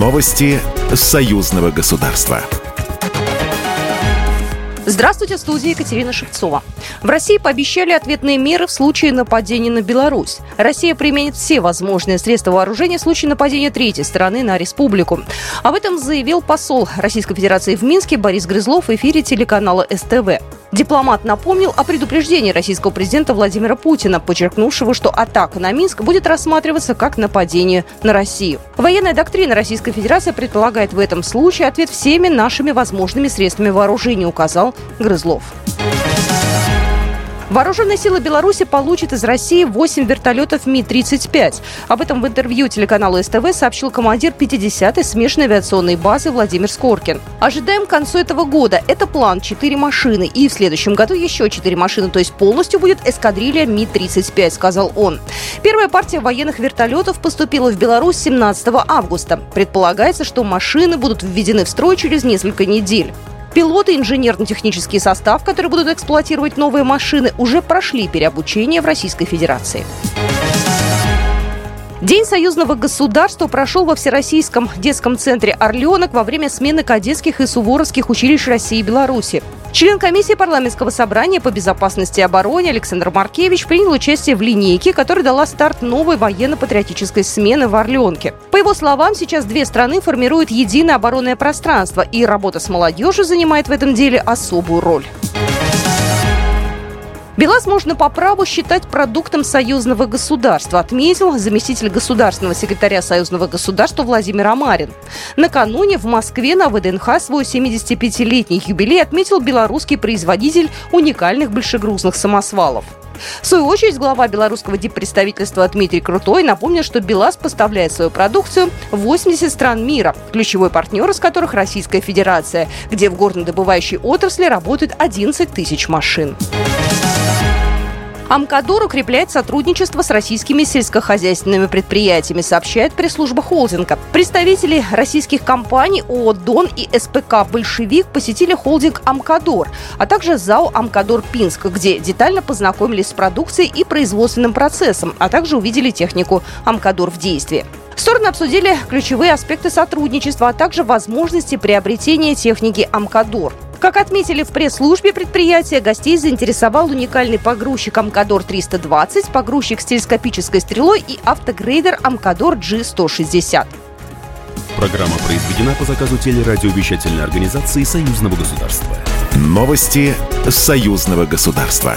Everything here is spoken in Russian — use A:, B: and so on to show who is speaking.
A: Новости союзного государства.
B: Здравствуйте, студия Екатерина Шевцова. В России пообещали ответные меры в случае нападения на Беларусь. Россия применит все возможные средства вооружения в случае нападения третьей стороны на республику. Об этом заявил посол Российской Федерации в Минске Борис Грызлов в эфире телеканала СТВ. Дипломат напомнил о предупреждении российского президента Владимира Путина, подчеркнувшего, что атака на Минск будет рассматриваться как нападение на Россию. Военная доктрина Российской Федерации предполагает в этом случае ответ всеми нашими возможными средствами вооружения, указал Грызлов. Вооруженные силы Беларуси получат из России 8 вертолетов Ми-35. Об этом в интервью телеканалу СТВ сообщил командир 50-й смешанной авиационной базы Владимир Скоркин. Ожидаем к концу этого года. Это план 4 машины. И в следующем году еще 4 машины. То есть полностью будет эскадрилья Ми-35, сказал он. Первая партия военных вертолетов поступила в Беларусь 17 августа. Предполагается, что машины будут введены в строй через несколько недель. Пилоты, инженерно-технический состав, которые будут эксплуатировать новые машины, уже прошли переобучение в Российской Федерации. День союзного государства прошел во Всероссийском детском центре «Орленок» во время смены кадетских и суворовских училищ России и Беларуси. Член комиссии парламентского собрания по безопасности и обороне Александр Маркевич принял участие в линейке, которая дала старт новой военно-патриотической смены в Орленке. По его словам, сейчас две страны формируют единое оборонное пространство, и работа с молодежью занимает в этом деле особую роль. БелАЗ можно по праву считать продуктом союзного государства, отметил заместитель государственного секретаря союзного государства Владимир Амарин. Накануне в Москве на ВДНХ свой 75-летний юбилей отметил белорусский производитель уникальных большегрузных самосвалов. В свою очередь, глава белорусского диппредставительства Дмитрий Крутой напомнил, что БелАЗ поставляет свою продукцию в 80 стран мира, ключевой партнер из которых Российская Федерация, где в горнодобывающей отрасли работают 11 тысяч машин. Амкадор укрепляет сотрудничество с российскими сельскохозяйственными предприятиями, сообщает пресс-служба холдинга. Представители российских компаний ООО и СПК «Большевик» посетили холдинг «Амкадор», а также ЗАО «Амкадор Пинск», где детально познакомились с продукцией и производственным процессом, а также увидели технику «Амкадор» в действии. Стороны обсудили ключевые аспекты сотрудничества, а также возможности приобретения техники «Амкадор». Как отметили в пресс-службе предприятия, гостей заинтересовал уникальный погрузчик Амкадор 320, погрузчик с телескопической стрелой и автогрейдер Амкадор G160.
A: Программа произведена по заказу телерадиовещательной организации Союзного государства. Новости Союзного государства.